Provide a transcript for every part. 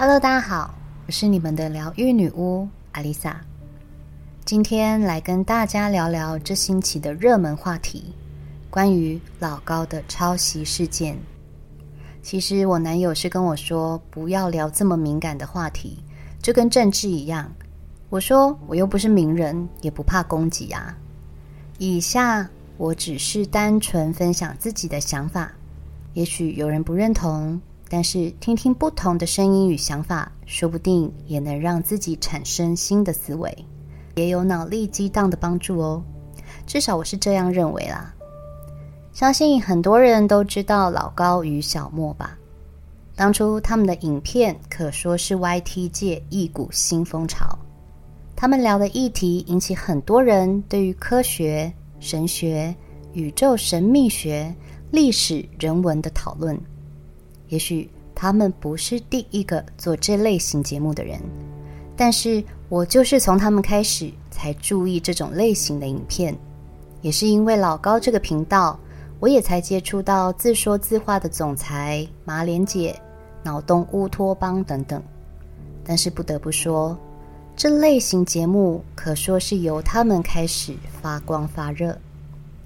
Hello，大家好，我是你们的疗愈女巫阿丽萨。今天来跟大家聊聊这星期的热门话题，关于老高的抄袭事件。其实我男友是跟我说，不要聊这么敏感的话题，就跟政治一样。我说我又不是名人，也不怕攻击啊。以下我只是单纯分享自己的想法，也许有人不认同。但是，听听不同的声音与想法，说不定也能让自己产生新的思维，也有脑力激荡的帮助哦。至少我是这样认为啦。相信很多人都知道老高与小莫吧？当初他们的影片可说是 YT 界一股新风潮，他们聊的议题引起很多人对于科学、神学、宇宙神秘学、历史、人文的讨论。也许他们不是第一个做这类型节目的人，但是我就是从他们开始才注意这种类型的影片，也是因为老高这个频道，我也才接触到自说自话的总裁马莲姐、脑洞乌托邦等等。但是不得不说，这类型节目可说是由他们开始发光发热，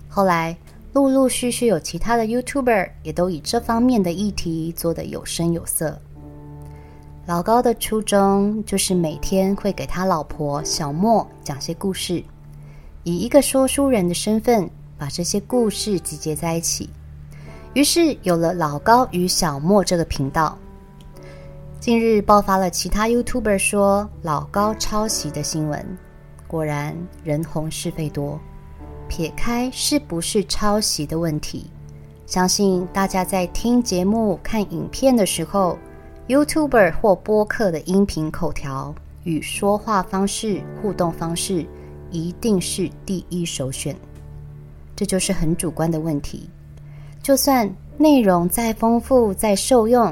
后来。陆陆续续有其他的 YouTuber 也都以这方面的议题做得有声有色。老高的初衷就是每天会给他老婆小莫讲些故事，以一个说书人的身份把这些故事集结在一起，于是有了老高与小莫这个频道。近日爆发了其他 YouTuber 说老高抄袭的新闻，果然人红是非多。撇开是不是抄袭的问题，相信大家在听节目、看影片的时候，YouTuber 或播客的音频口条与说话方式、互动方式一定是第一首选。这就是很主观的问题。就算内容再丰富、再受用，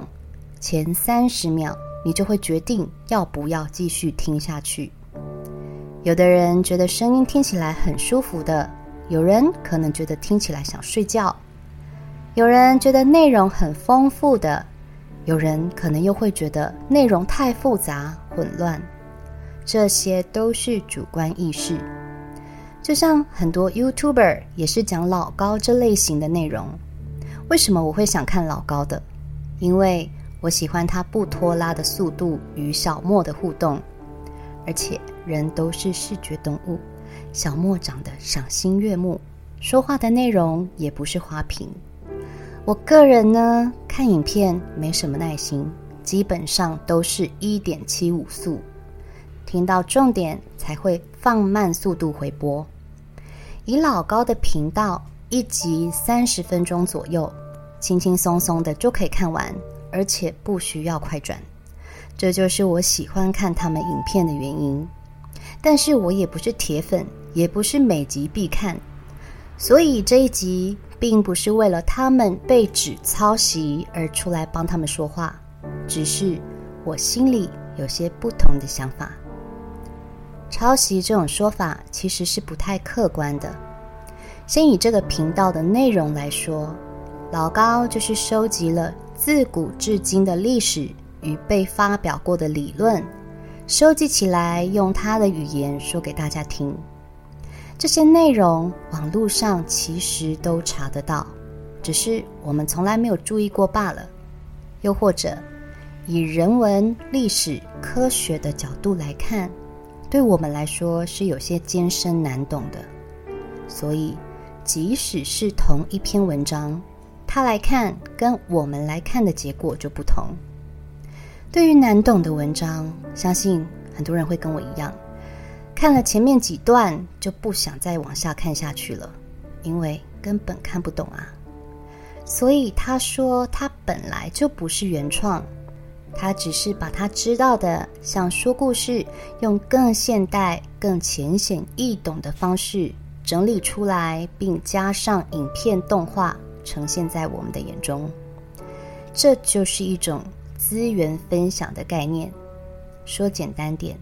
前三十秒你就会决定要不要继续听下去。有的人觉得声音听起来很舒服的。有人可能觉得听起来想睡觉，有人觉得内容很丰富的，有人可能又会觉得内容太复杂混乱，这些都是主观意识。就像很多 YouTuber 也是讲老高这类型的内容，为什么我会想看老高的？因为我喜欢他不拖拉的速度与小莫的互动，而且人都是视觉动物。小莫长得赏心悦目，说话的内容也不是花瓶。我个人呢，看影片没什么耐心，基本上都是一点七五速，听到重点才会放慢速度回播。以老高的频道，一集三十分钟左右，轻轻松松的就可以看完，而且不需要快转。这就是我喜欢看他们影片的原因。但是我也不是铁粉。也不是每集必看，所以这一集并不是为了他们被指抄袭而出来帮他们说话，只是我心里有些不同的想法。抄袭这种说法其实是不太客观的。先以这个频道的内容来说，老高就是收集了自古至今的历史与被发表过的理论，收集起来用他的语言说给大家听。这些内容网络上其实都查得到，只是我们从来没有注意过罢了。又或者，以人文、历史、科学的角度来看，对我们来说是有些艰深难懂的。所以，即使是同一篇文章，他来看跟我们来看的结果就不同。对于难懂的文章，相信很多人会跟我一样。看了前面几段就不想再往下看下去了，因为根本看不懂啊。所以他说他本来就不是原创，他只是把他知道的，想说故事，用更现代、更浅显易懂的方式整理出来，并加上影片动画呈现在我们的眼中。这就是一种资源分享的概念。说简单点。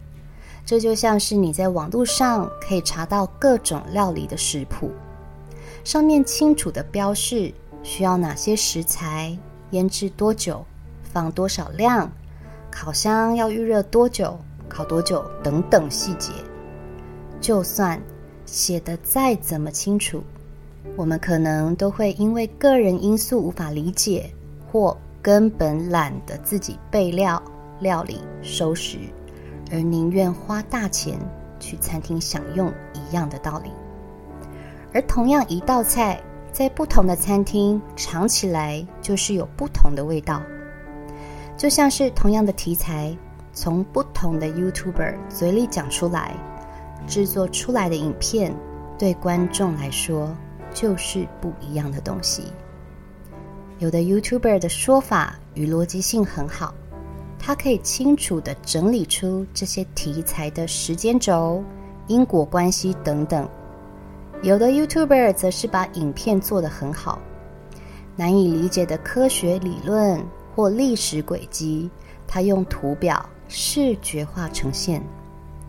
这就像是你在网络上可以查到各种料理的食谱，上面清楚的标示需要哪些食材、腌制多久、放多少量，烤箱要预热多久、烤多久等等细节。就算写得再怎么清楚，我们可能都会因为个人因素无法理解，或根本懒得自己备料、料理、收拾，而宁愿花大钱去餐厅享用一样的道理。而同样一道菜，在不同的餐厅尝起来就是有不同的味道。就像是同样的题材，从不同的 YouTuber 嘴里讲出来，制作出来的影片，对观众来说就是不一样的东西。有的 YouTuber 的说法与逻辑性很好，他可以清楚地整理出这些题材的时间轴、因果关系等等。有的 YouTuber 则是把影片做得很好，难以理解的科学理论或历史轨迹，他用图表视觉化呈现，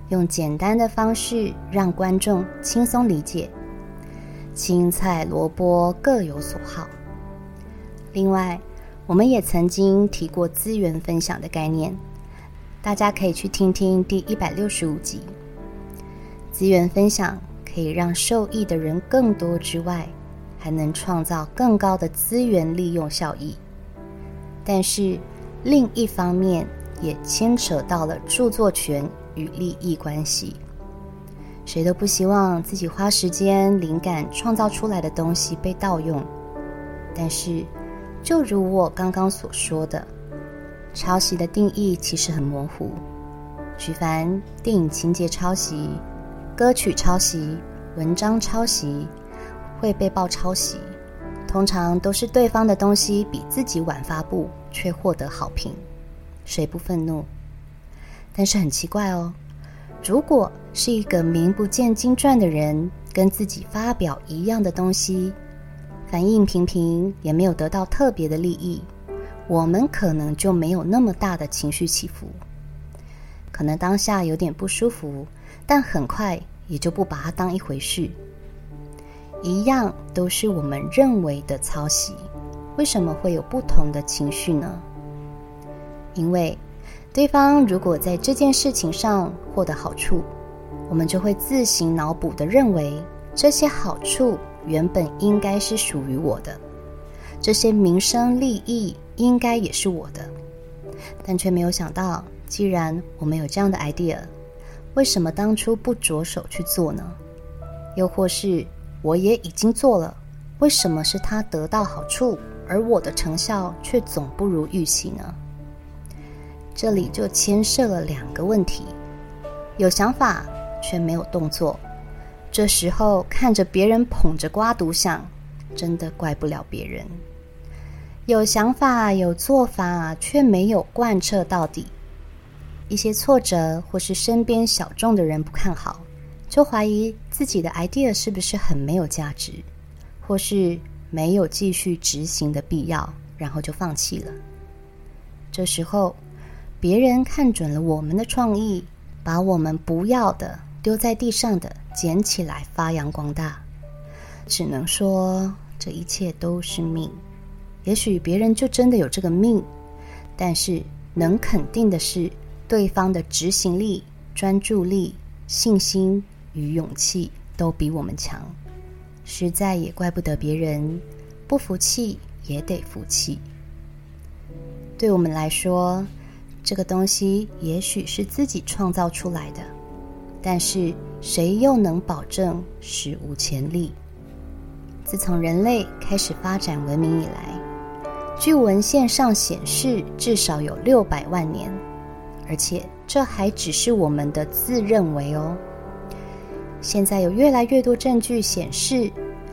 用简单的方式让观众轻松理解。青菜萝卜各有所好。另外，我们也曾经提过资源分享的概念，大家可以去听听第一百六十五集。资源分享。可以让受益的人更多之外，还能创造更高的资源利用效益。但是另一方面，也牵扯到了著作权与利益关系。谁都不希望自己花时间、灵感创造出来的东西被盗用。但是，就如我刚刚所说的，抄袭的定义其实很模糊。举凡电影情节抄袭。歌曲抄袭、文章抄袭会被曝抄袭，通常都是对方的东西比自己晚发布，却获得好评，谁不愤怒？但是很奇怪哦，如果是一个名不见经传的人跟自己发表一样的东西，反应平平，也没有得到特别的利益，我们可能就没有那么大的情绪起伏，可能当下有点不舒服。但很快也就不把它当一回事，一样都是我们认为的抄袭，为什么会有不同的情绪呢？因为对方如果在这件事情上获得好处，我们就会自行脑补的认为这些好处原本应该是属于我的，这些名声利益应该也是我的，但却没有想到，既然我们有这样的 idea。为什么当初不着手去做呢？又或是我也已经做了，为什么是他得到好处，而我的成效却总不如预期呢？这里就牵涉了两个问题：有想法却没有动作。这时候看着别人捧着瓜独享，真的怪不了别人；有想法有做法却没有贯彻到底。一些挫折，或是身边小众的人不看好，就怀疑自己的 idea 是不是很没有价值，或是没有继续执行的必要，然后就放弃了。这时候，别人看准了我们的创意，把我们不要的丢在地上的捡起来发扬光大。只能说这一切都是命，也许别人就真的有这个命，但是能肯定的是。对方的执行力、专注力、信心与勇气都比我们强，实在也怪不得别人，不服气也得服气。对我们来说，这个东西也许是自己创造出来的，但是谁又能保证史无前例？自从人类开始发展文明以来，据文献上显示，至少有六百万年。而且这还只是我们的自认为哦。现在有越来越多证据显示，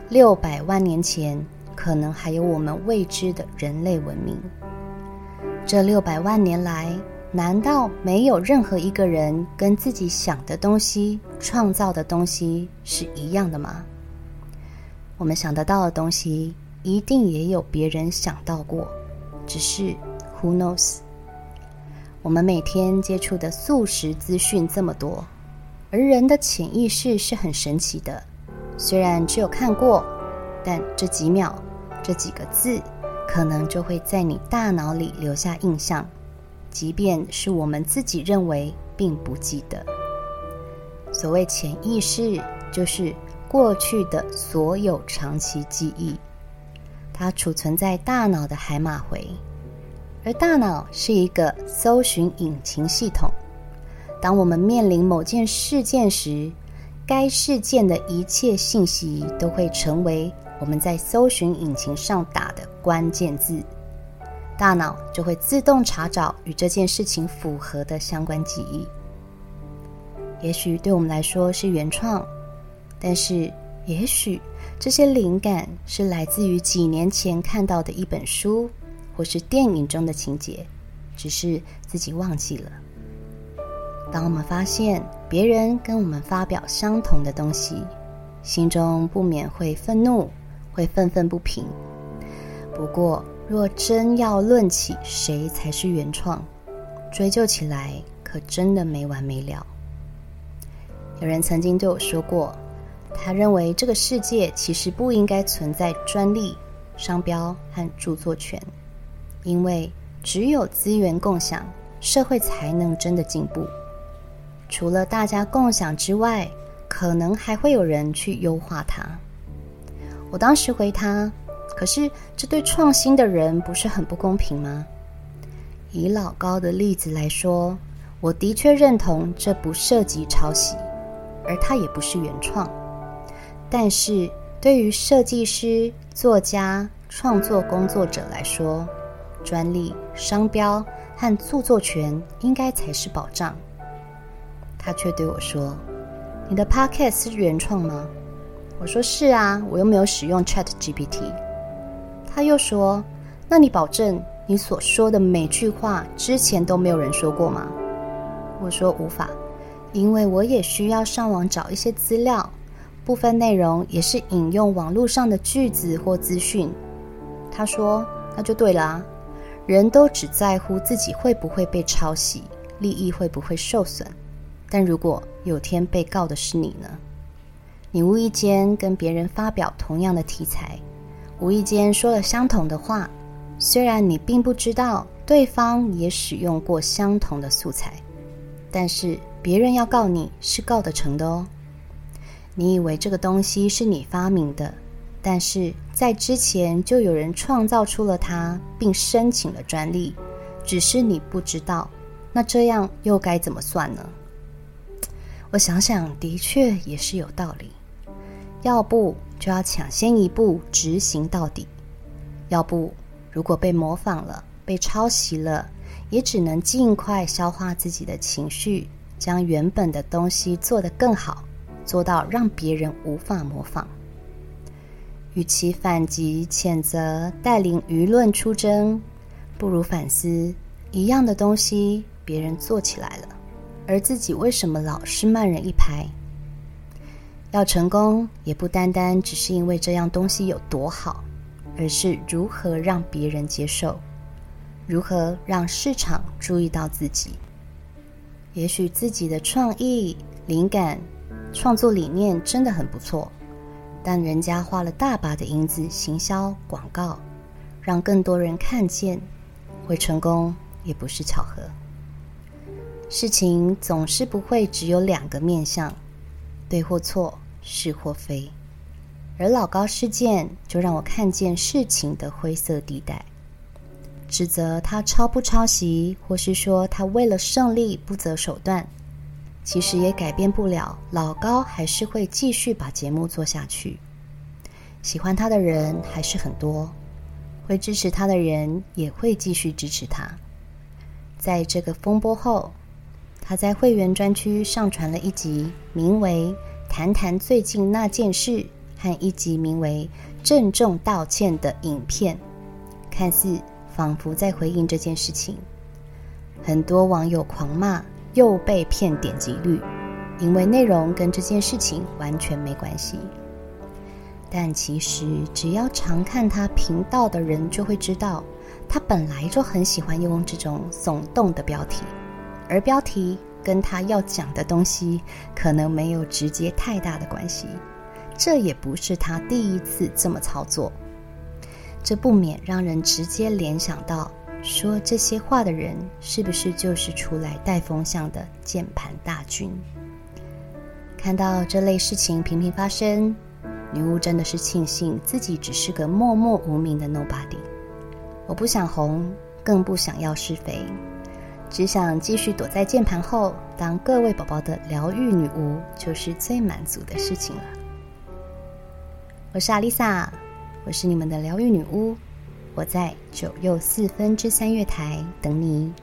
六百万年前可能还有我们未知的人类文明。这六百万年来，难道没有任何一个人跟自己想的东西、创造的东西是一样的吗？我们想得到的东西，一定也有别人想到过，只是 Who knows？我们每天接触的速食资讯这么多，而人的潜意识是很神奇的。虽然只有看过，但这几秒、这几个字，可能就会在你大脑里留下印象，即便是我们自己认为并不记得。所谓潜意识，就是过去的所有长期记忆，它储存在大脑的海马回，而大脑是一个搜寻引擎系统。当我们面临某件事件时，该事件的一切信息都会成为我们在搜寻引擎上打的关键字，大脑就会自动查找与这件事情符合的相关记忆。也许对我们来说是原创，但是也许这些灵感是来自于几年前看到的一本书，或是电影中的情节，只是自己忘记了。当我们发现别人跟我们发表相同的东西，心中不免会愤怒，会愤愤不平。不过，若真要论起谁才是原创，追究起来可真的没完没了。有人曾经对我说过，他认为这个世界其实不应该存在专利、商标和著作权，因为只有资源共享，社会才能真的进步。除了大家共享之外，可能还会有人去优化它。我当时回他：“可是这对创新的人不是很不公平吗？”以老高的例子来说，我的确认同这不涉及抄袭。而它也不是原创，但是对于设计师、作家、创作工作者来说，专利、商标和著作权应该才是保障。他却对我说：“你的 Podcast 是原创吗？”我说：“是啊，我又没有使用 ChatGPT。”他又说：“那你保证你所说的每句话之前都没有人说过吗？”我说：“无法。”因为我也需要上网找一些资料，部分内容也是引用网络上的句子或资讯。他说：“那就对了，人都只在乎自己会不会被抄袭，利益会不会受损。但如果有天被告的是你呢？你无意间跟别人发表同样的题材，无意间说了相同的话，虽然你并不知道对方也使用过相同的素材，但是。”别人要告你是告得成的哦。你以为这个东西是你发明的，但是在之前就有人创造出了它，并申请了专利，只是你不知道。那这样又该怎么算呢？我想想，的确也是有道理。要不就要抢先一步执行到底，要不如果被模仿了、被抄袭了，也只能尽快消化自己的情绪。将原本的东西做得更好，做到让别人无法模仿。与其反击、谴责、带领舆论出征，不如反思：一样的东西别人做起来了，而自己为什么老是慢人一拍？要成功，也不单单只是因为这样东西有多好，而是如何让别人接受，如何让市场注意到自己。也许自己的创意、灵感、创作理念真的很不错，但人家花了大把的银子行销广告，让更多人看见，会成功也不是巧合。事情总是不会只有两个面向，对或错，是或非，而老高事件就让我看见事情的灰色地带。指责他抄不抄袭，或是说他为了胜利不择手段，其实也改变不了老高还是会继续把节目做下去。喜欢他的人还是很多，会支持他的人也会继续支持他。在这个风波后，他在会员专区上传了一集名为《谈谈最近那件事》和一集名为《郑重道歉》的影片，看似。仿佛在回应这件事情，很多网友狂骂又被骗点击率，因为内容跟这件事情完全没关系。但其实只要常看他频道的人就会知道，他本来就很喜欢用这种耸动的标题，而标题跟他要讲的东西可能没有直接太大的关系。这也不是他第一次这么操作。这不免让人直接联想到说这些话的人是不是就是出来带风向的键盘大军？看到这类事情频频发生，女巫真的是庆幸自己只是个默默无名的 nobody。我不想红，更不想要是非，只想继续躲在键盘后，当各位宝宝的疗愈女巫，就是最满足的事情了。我是阿丽萨，我是你们的疗愈女巫，我在九又四分之三月台等你。